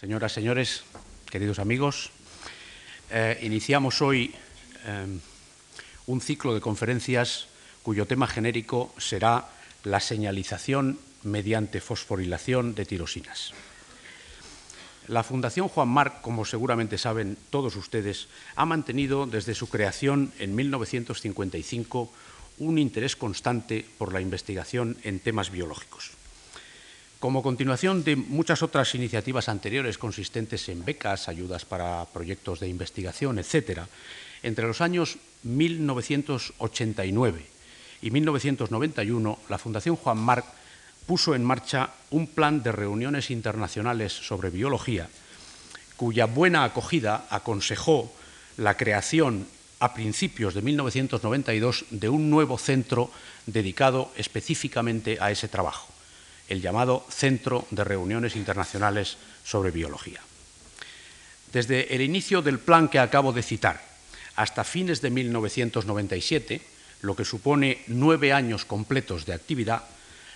Señoras, señores, queridos amigos, eh, iniciamos hoy eh, un ciclo de conferencias cuyo tema genérico será la señalización mediante fosforilación de tirosinas. La Fundación Juan Marc, como seguramente saben todos ustedes, ha mantenido desde su creación en 1955 un interés constante por la investigación en temas biológicos. Como continuación de muchas otras iniciativas anteriores consistentes en becas, ayudas para proyectos de investigación, etc., entre los años 1989 y 1991, la Fundación Juan Marc puso en marcha un plan de reuniones internacionales sobre biología, cuya buena acogida aconsejó la creación a principios de 1992 de un nuevo centro dedicado específicamente a ese trabajo, el llamado Centro de Reuniones Internacionales sobre Biología. Desde el inicio del plan que acabo de citar hasta fines de 1997, lo que supone nueve años completos de actividad,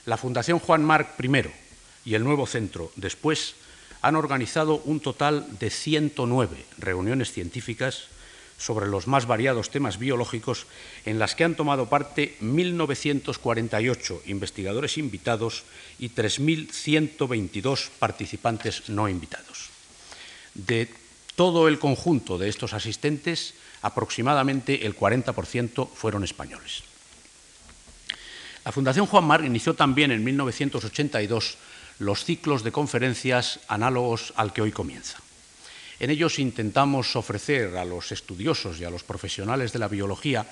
la Fundación Juan Marc I y el nuevo centro después han organizado un total de 109 reuniones científicas sobre los más variados temas biológicos en las que han tomado parte 1.948 investigadores invitados y 3.122 participantes no invitados. De todo el conjunto de estos asistentes, aproximadamente el 40% fueron españoles. La Fundación Juan Mar inició también en 1982 los ciclos de conferencias análogos al que hoy comienza. En ellos intentamos ofrecer a los estudiosos y a los profesionales de la biología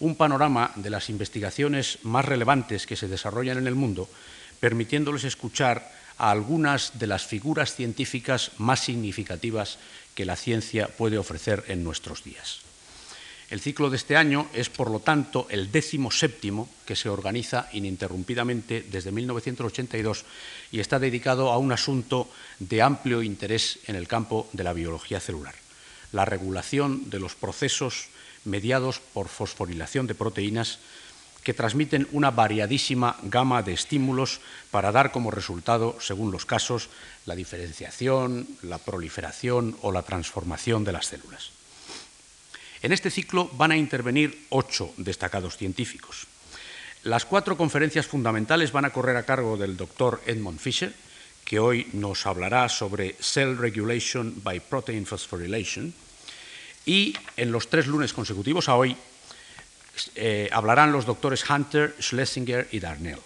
un panorama de las investigaciones más relevantes que se desarrollan en el mundo, permitiéndoles escuchar a algunas de las figuras científicas más significativas que la ciencia puede ofrecer en nuestros días. El ciclo de este año es, por lo tanto, el décimo séptimo que se organiza ininterrumpidamente desde 1982 y está dedicado a un asunto de amplio interés en el campo de la biología celular, la regulación de los procesos mediados por fosforilación de proteínas que transmiten una variadísima gama de estímulos para dar como resultado, según los casos, la diferenciación, la proliferación o la transformación de las células. En este ciclo van a intervenir ocho destacados científicos. Las cuatro conferencias fundamentales van a correr a cargo del doctor Edmund Fisher, que hoy nos hablará sobre Cell Regulation by Protein Phosphorylation, y en los tres lunes consecutivos a hoy eh, hablarán los doctores Hunter, Schlesinger y Darnell.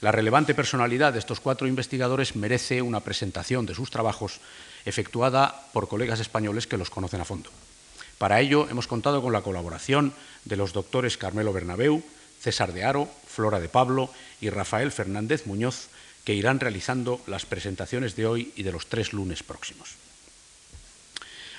La relevante personalidad de estos cuatro investigadores merece una presentación de sus trabajos efectuada por colegas españoles que los conocen a fondo. Para ello hemos contado con la colaboración de los doctores Carmelo Bernabeu, César de Aro, Flora de Pablo y Rafael Fernández Muñoz, que irán realizando las presentaciones de hoy y de los tres lunes próximos.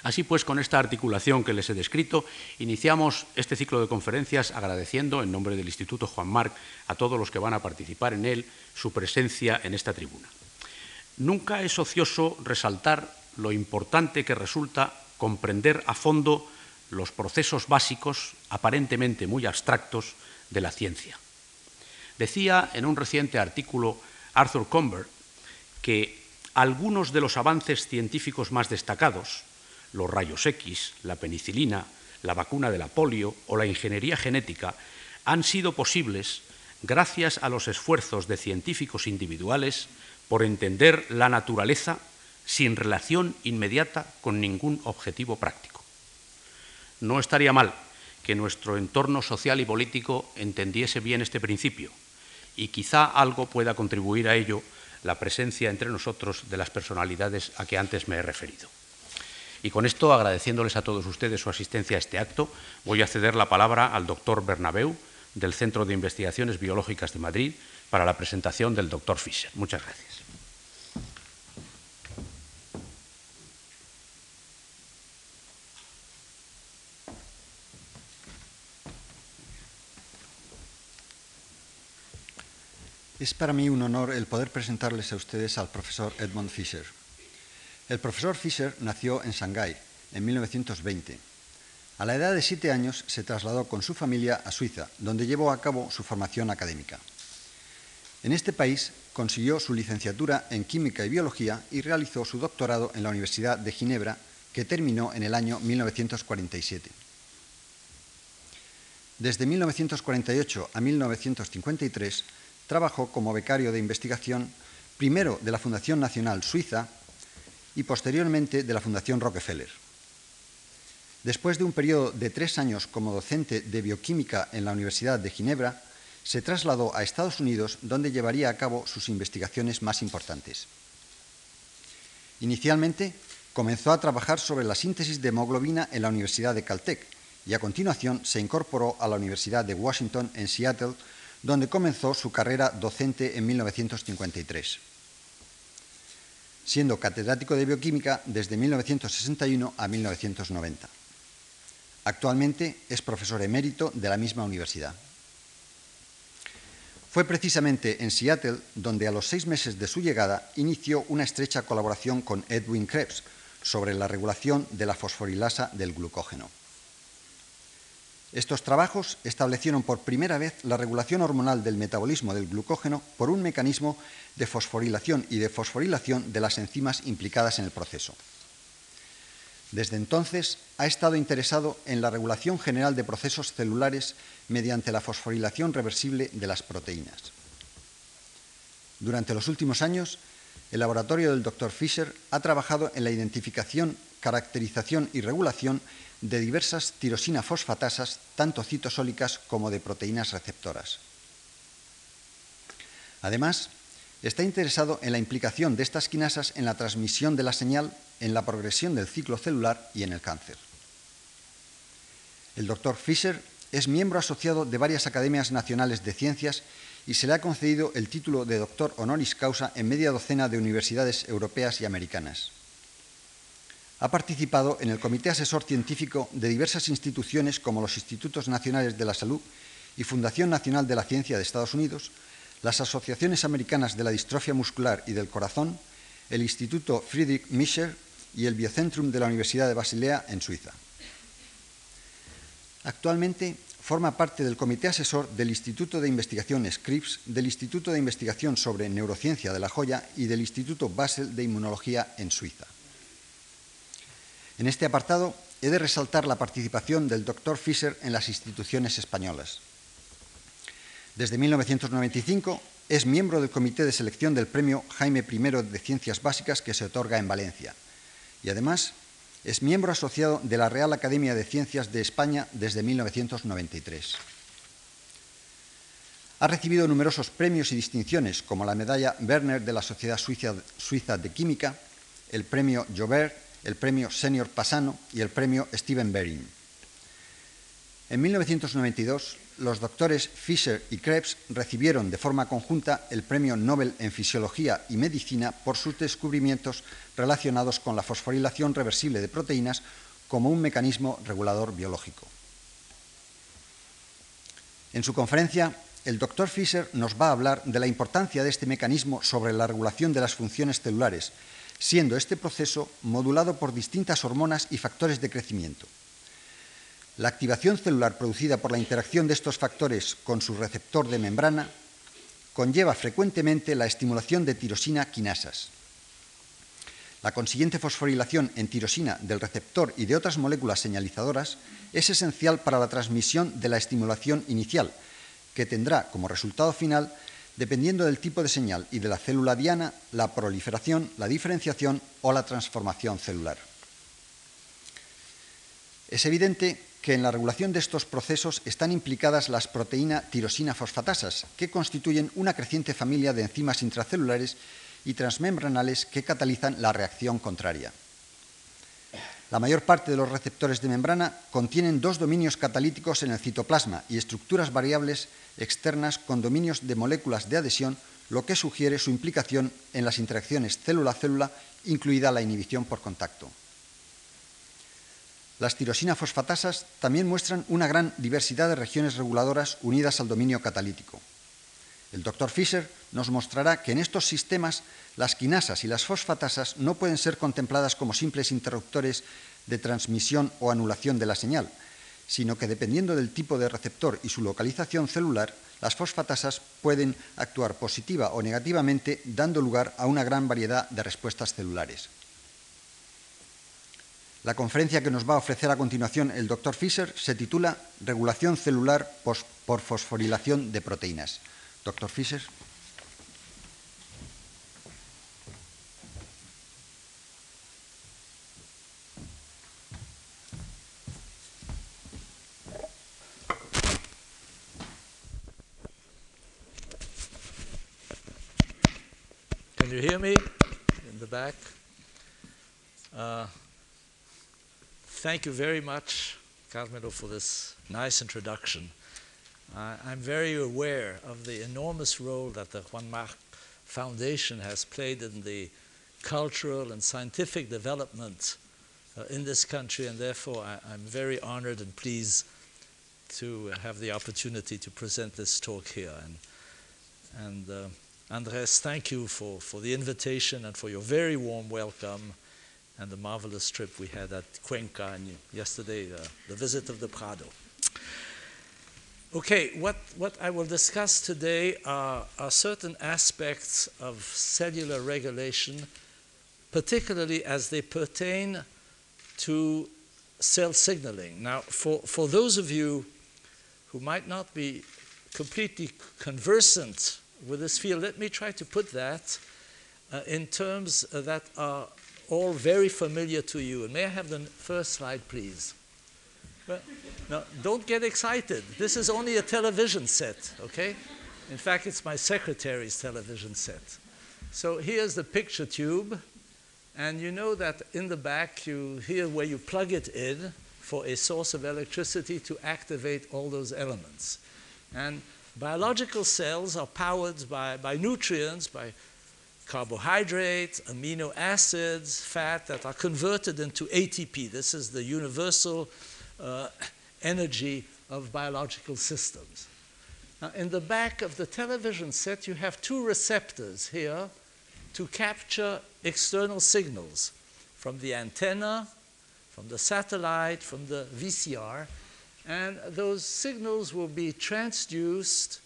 Así pues, con esta articulación que les he descrito, iniciamos este ciclo de conferencias agradeciendo, en nombre del Instituto Juan Marc, a todos los que van a participar en él su presencia en esta tribuna. Nunca es ocioso resaltar lo importante que resulta comprender a fondo los procesos básicos, aparentemente muy abstractos, de la ciencia. Decía en un reciente artículo Arthur Comber que algunos de los avances científicos más destacados, los rayos X, la penicilina, la vacuna de la polio o la ingeniería genética, han sido posibles gracias a los esfuerzos de científicos individuales por entender la naturaleza sin relación inmediata con ningún objetivo práctico. No estaría mal que nuestro entorno social y político entendiese bien este principio y quizá algo pueda contribuir a ello la presencia entre nosotros de las personalidades a que antes me he referido. Y con esto, agradeciéndoles a todos ustedes su asistencia a este acto, voy a ceder la palabra al doctor Bernabeu, del Centro de Investigaciones Biológicas de Madrid, para la presentación del doctor Fischer. Muchas gracias. Es para mí un honor el poder presentarles a ustedes al profesor Edmund Fischer. El profesor Fischer nació en Shanghái en 1920. A la edad de siete años se trasladó con su familia a Suiza, donde llevó a cabo su formación académica. En este país consiguió su licenciatura en Química y Biología y realizó su doctorado en la Universidad de Ginebra, que terminó en el año 1947. Desde 1948 a 1953 trabajó como becario de investigación primero de la Fundación Nacional Suiza y posteriormente de la Fundación Rockefeller. Después de un periodo de tres años como docente de bioquímica en la Universidad de Ginebra, se trasladó a Estados Unidos, donde llevaría a cabo sus investigaciones más importantes. Inicialmente, comenzó a trabajar sobre la síntesis de hemoglobina en la Universidad de Caltech y a continuación se incorporó a la Universidad de Washington en Seattle, donde comenzó su carrera docente en 1953, siendo catedrático de bioquímica desde 1961 a 1990. Actualmente es profesor emérito de la misma universidad. Fue precisamente en Seattle donde a los seis meses de su llegada inició una estrecha colaboración con Edwin Krebs sobre la regulación de la fosforilasa del glucógeno. Estos trabajos establecieron por primera vez la regulación hormonal del metabolismo del glucógeno por un mecanismo de fosforilación y de fosforilación de las enzimas implicadas en el proceso. Desde entonces ha estado interesado en la regulación general de procesos celulares mediante la fosforilación reversible de las proteínas. Durante los últimos años, el laboratorio del Dr. Fisher ha trabajado en la identificación, caracterización y regulación de diversas tirosina fosfatasas, tanto citosólicas como de proteínas receptoras. Además, está interesado en la implicación de estas quinasas en la transmisión de la señal en la progresión del ciclo celular y en el cáncer. El doctor Fischer es miembro asociado de varias academias nacionales de ciencias y se le ha concedido el título de doctor honoris causa en media docena de universidades europeas y americanas. Ha participado en el comité asesor científico de diversas instituciones como los Institutos Nacionales de la Salud y Fundación Nacional de la Ciencia de Estados Unidos, las Asociaciones Americanas de la Distrofia Muscular y del Corazón, el Instituto Friedrich Mischer y el Biocentrum de la Universidad de Basilea en Suiza. Actualmente forma parte del comité asesor del Instituto de Investigación SCRIPS, del Instituto de Investigación sobre Neurociencia de La Joya y del Instituto Basel de Inmunología en Suiza. En este apartado he de resaltar la participación del doctor Fischer en las instituciones españolas. Desde 1995 es miembro del comité de selección del premio Jaime I de Ciencias Básicas que se otorga en Valencia y además es miembro asociado de la Real Academia de Ciencias de España desde 1993. Ha recibido numerosos premios y distinciones, como la medalla Werner de la Sociedad Suiza de Química, el premio Jobert, el premio Senior Pasano y el premio Steven Bering. En 1992 los doctores Fischer y Krebs recibieron de forma conjunta el Premio Nobel en Fisiología y Medicina por sus descubrimientos relacionados con la fosforilación reversible de proteínas como un mecanismo regulador biológico. En su conferencia, el doctor Fischer nos va a hablar de la importancia de este mecanismo sobre la regulación de las funciones celulares, siendo este proceso modulado por distintas hormonas y factores de crecimiento. La activación celular producida por la interacción de estos factores con su receptor de membrana conlleva frecuentemente la estimulación de tirosina quinasas. La consiguiente fosforilación en tirosina del receptor y de otras moléculas señalizadoras es esencial para la transmisión de la estimulación inicial, que tendrá como resultado final, dependiendo del tipo de señal y de la célula diana, la proliferación, la diferenciación o la transformación celular. Es evidente que en la regulación de estos procesos están implicadas las proteínas tirosina fosfatasas, que constituyen una creciente familia de enzimas intracelulares y transmembranales que catalizan la reacción contraria. La mayor parte de los receptores de membrana contienen dos dominios catalíticos en el citoplasma y estructuras variables externas con dominios de moléculas de adhesión, lo que sugiere su implicación en las interacciones célula-célula, incluida la inhibición por contacto. Las tirosina fosfatasas también muestran una gran diversidad de regiones reguladoras unidas al dominio catalítico. El doctor Fischer nos mostrará que en estos sistemas las quinasas y las fosfatasas no pueden ser contempladas como simples interruptores de transmisión o anulación de la señal, sino que dependiendo del tipo de receptor y su localización celular, las fosfatasas pueden actuar positiva o negativamente, dando lugar a una gran variedad de respuestas celulares. La conferencia que nos va a ofrecer a continuación el doctor Fischer se titula Regulación celular por fosforilación de proteínas. Doctor Fischer. Uh, thank you very much, Carmelo, for this nice introduction. Uh, I'm very aware of the enormous role that the Juan March Foundation has played in the cultural and scientific development uh, in this country, and therefore I, am very honored and pleased to have the opportunity to present this talk here. And, and uh, Andres, thank you for, for the invitation and for your very warm welcome and the marvelous trip we had at Cuenca and yesterday, uh, the visit of the Prado. Okay, what, what I will discuss today are, are certain aspects of cellular regulation, particularly as they pertain to cell signaling. Now, for, for those of you who might not be completely conversant with this field, let me try to put that uh, in terms uh, that are all very familiar to you. And may I have the first slide, please? Well, no, don't get excited. This is only a television set, okay? In fact, it's my secretary's television set. So here's the picture tube, and you know that in the back, you here where you plug it in for a source of electricity to activate all those elements. And biological cells are powered by, by nutrients, by carbohydrates, amino acids, fat that are converted into ATP. This is the universal uh, energy of biological systems. Now, in the back of the television set, you have two receptors here to capture external signals from the antenna, from the satellite, from the VCR, and those signals will be transduced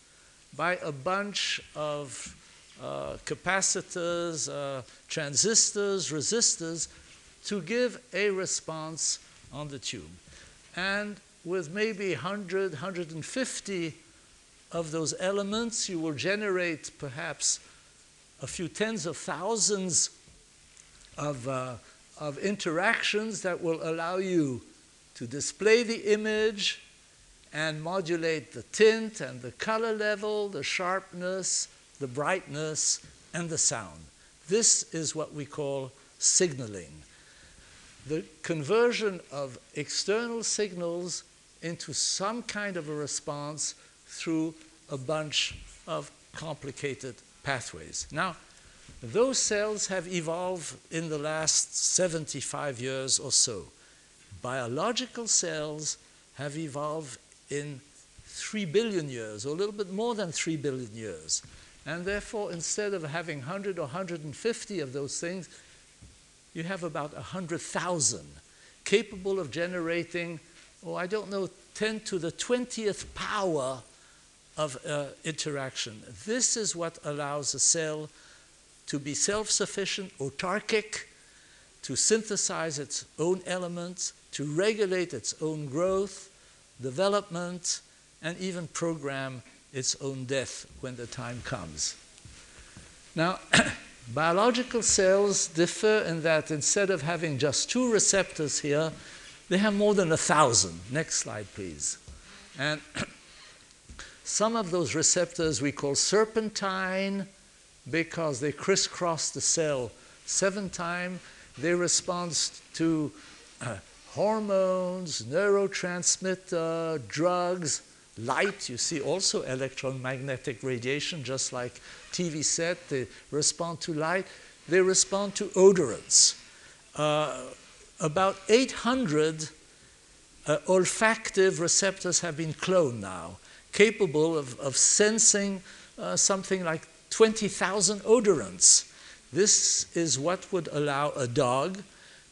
by a bunch of uh, capacitors, uh, transistors, resistors to give a response on the tube. And with maybe 100, 150 of those elements, you will generate perhaps a few tens of thousands of, uh, of interactions that will allow you to display the image and modulate the tint and the color level, the sharpness, the brightness, and the sound. This is what we call signaling. The conversion of external signals into some kind of a response through a bunch of complicated pathways. Now, those cells have evolved in the last 75 years or so. Biological cells have evolved in 3 billion years, or a little bit more than 3 billion years. And therefore, instead of having 100 or 150 of those things, you have about 100,000 capable of generating, oh, I don't know, 10 to the 20th power of uh, interaction. This is what allows a cell to be self sufficient, autarkic, to synthesize its own elements, to regulate its own growth, development, and even program its own death when the time comes. Now, biological cells differ in that instead of having just two receptors here, they have more than a thousand. Next slide, please. And some of those receptors we call serpentine because they crisscross the cell seven times. They respond to uh, hormones, neurotransmitter, drugs, light. You see also electromagnetic radiation, just like TV set. They respond to light. They respond to odorants. Uh, about 800 uh, olfactive receptors have been cloned now, capable of, of sensing uh, something like 20,000 odorants. This is what would allow a dog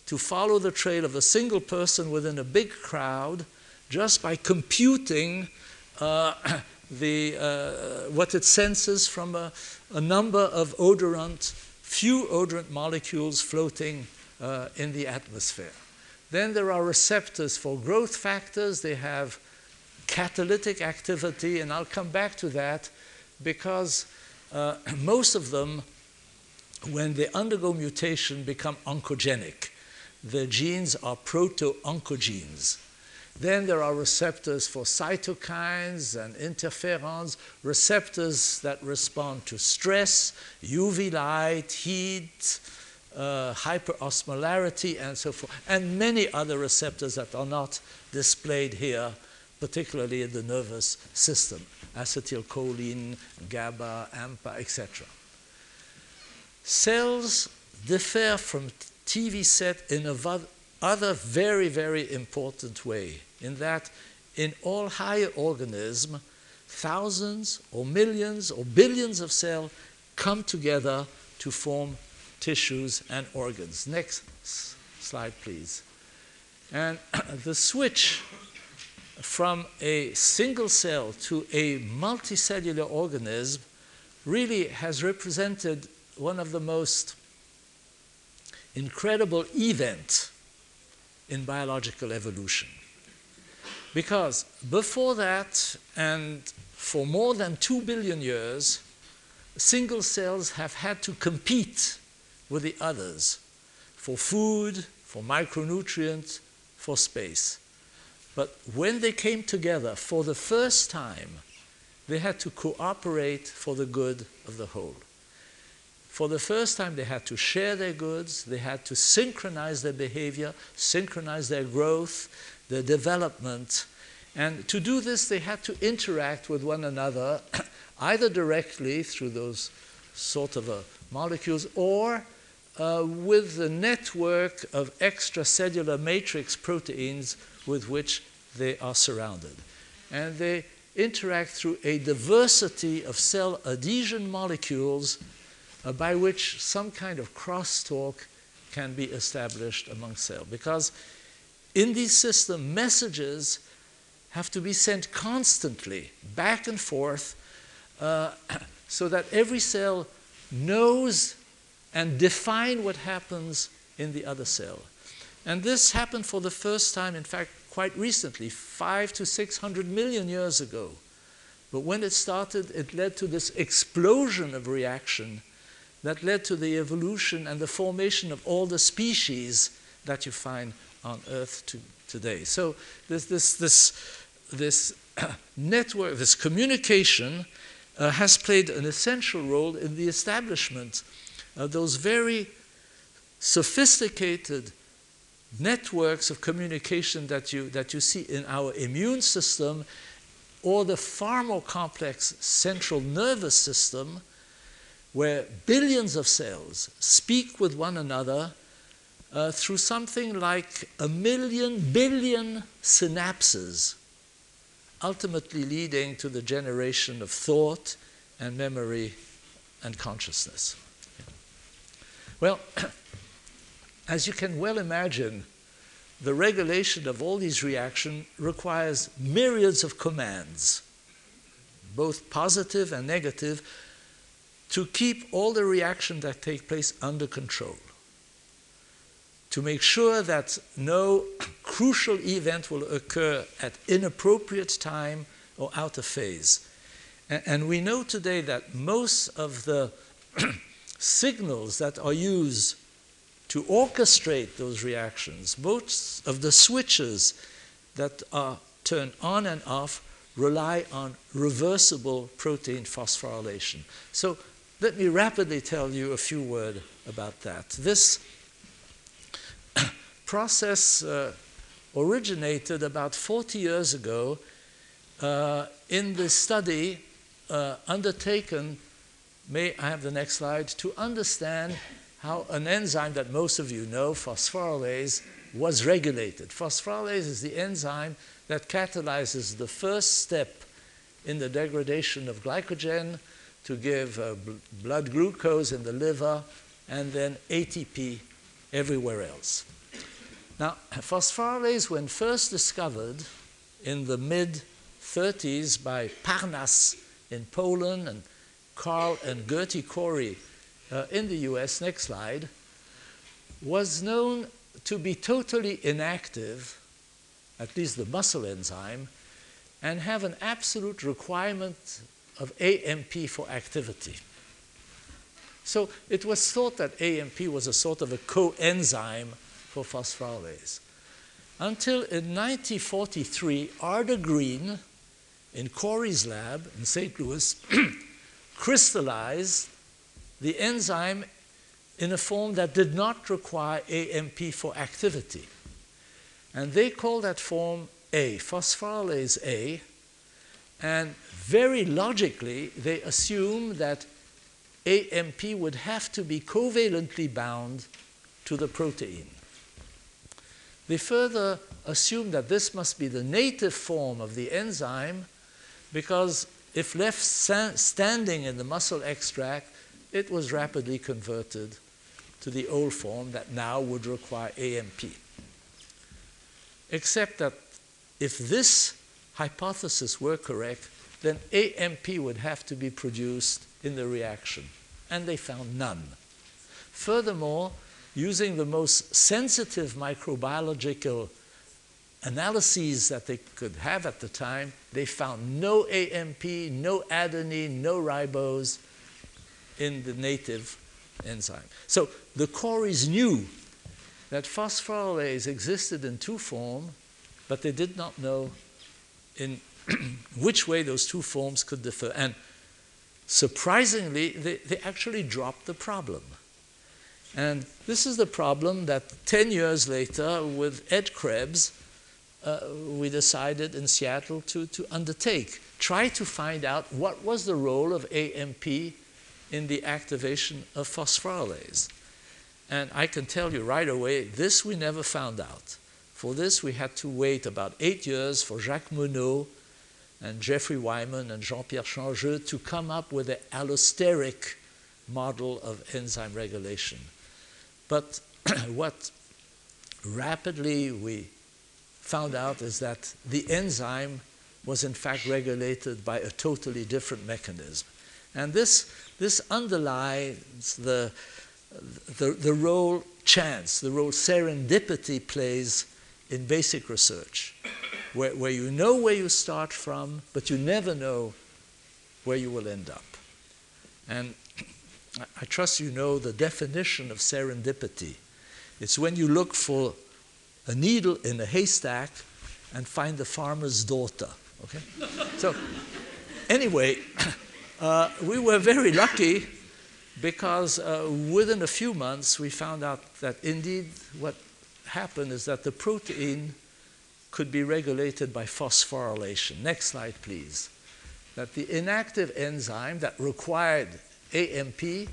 to follow the trail of a single person within a big crowd just by computing the, uh, what it senses from a, a, number of odorant, few odorant molecules floating uh, in the atmosphere. Then there are receptors for growth factors. They have catalytic activity, and I'll come back to that because uh, most of them, when they undergo mutation, become oncogenic. The genes are proto-oncogenes. Then there are receptors for cytokines and interferons, receptors that respond to stress, UV light, heat, uh, hyperosmolarity, and so forth, and many other receptors that are not displayed here, particularly in the nervous system acetylcholine, GABA, AMPA, etc. Cells differ from TV set in a other very, very important way, in that in all higher organisms, thousands or millions or billions of cells come together to form tissues and organs. Next slide, please. And the switch from a single cell to a multicellular organism really has represented one of the most incredible events in biological evolution. Because before that, and for more than two billion years, single cells have had to compete with the others for food, for micronutrients, for space. But when they came together for the first time, they had to cooperate for the good of the whole. For the first time, they had to share their goods, they had to synchronize their behavior, synchronize their growth, their development. And to do this, they had to interact with one another, either directly through those sort of uh, molecules or uh, with the network of extracellular matrix proteins with which they are surrounded. And they interact through a diversity of cell adhesion molecules by which some kind of crosstalk can be established among cells. Because in these systems, messages have to be sent constantly back and forth uh, so that every cell knows and define what happens in the other cell. And this happened for the first time, in fact, quite recently, five to 600 million years ago. But when it started, it led to this explosion of reaction that led to the evolution and the formation of all the species that you find on Earth to, today. So this, this, this, this network, this communication uh, has played an essential role in the establishment of those very sophisticated networks of communication that you, that you see in our immune system or the far more complex central nervous system where billions of cells speak with one another uh, through something like a million billion synapses, ultimately leading to the generation of thought and memory and consciousness. Well, As you can well imagine, the regulation of all these reactions requires myriads of commands, both positive and negative, to keep all the reactions that take place under control. To make sure that no crucial event will occur at inappropriate time or out of phase. And we know today that most of the signals that are used to orchestrate those reactions. Most of the switches that are turned on and off rely on reversible protein phosphorylation. So let me rapidly tell you a few words about that. This process uh, originated about 40 years ago uh, in the study uh, undertaken, may I have the next slide, to understand how an enzyme that most of you know, phosphorylase, was regulated. Phosphorylase is the enzyme that catalyzes the first step in the degradation of glycogen to give uh, bl blood glucose in the liver and then ATP everywhere else. Now, phosphorylase, when first discovered in the mid 30s by Parnas in Poland and Carl and Gerty Cori uh, in the US, next slide, was known to be totally inactive, at least the muscle enzyme, and have an absolute requirement of AMP for activity. So it was thought that AMP was a sort of a coenzyme for phosphorylase. Until in 1943, Arda Green in Cori's lab in St. Louis crystallized the enzyme in a form that did not require AMP for activity. And they call that form A, phosphorylase A. And very logically, they assume that AMP would have to be covalently bound to the protein. They further assume that this must be the native form of the enzyme because if left standing in the muscle extract, it was rapidly converted to the old form that now would require AMP. Except that if this hypothesis were correct, then AMP would have to be produced in the reaction, and they found none. Furthermore, using the most sensitive microbiological analyses that they could have at the time, they found no AMP, no adenine, no ribose in the native enzyme. So the Coris knew that phosphorylase existed in two forms, but they did not know in which way those two forms could differ. And surprisingly, they, they actually dropped the problem. And this is the problem that 10 years later, with Ed Krebs, uh, we decided in Seattle to, to undertake. Try to find out what was the role of AMP in the activation of phosphorylase. And I can tell you right away, this we never found out. For this, we had to wait about eight years for Jacques Monod and Jeffrey Wyman and Jean-Pierre Changeux to come up with an allosteric model of enzyme regulation. But what rapidly we found out is that the enzyme was in fact regulated by a totally different mechanism. And this, this underlies the, the, the role chance, the role serendipity plays in basic research where, where you know where you start from, but you never know where you will end up. And I trust you know the definition of serendipity. It's when you look for a needle in a haystack and find the farmer's daughter. Okay? so, anyway, uh, we were very lucky because uh, within a few months we found out that indeed what happened is that the protein could be regulated by phosphorylation. Next slide, please. That the inactive enzyme that required AMP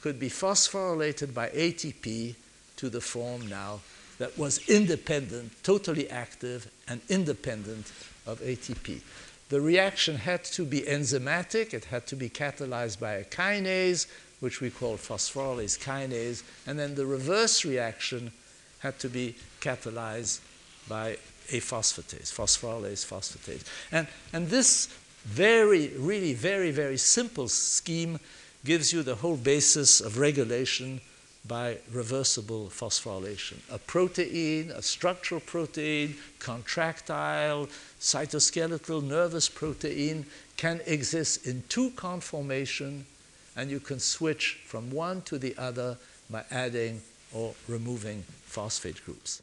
could be phosphorylated by ATP to the form now that was independent, totally active, and independent of ATP. The reaction had to be enzymatic, it had to be catalyzed by a kinase, which we call phosphorylase kinase, and then the reverse reaction had to be catalyzed by a phosphatase, phosphorylase phosphatase. And, and this very, really very, very simple scheme gives you the whole basis of regulation by reversible phosphorylation. A protein, a structural protein, contractile, cytoskeletal, nervous protein can exist in two conformation and you can switch from one to the other by adding or removing phosphate groups.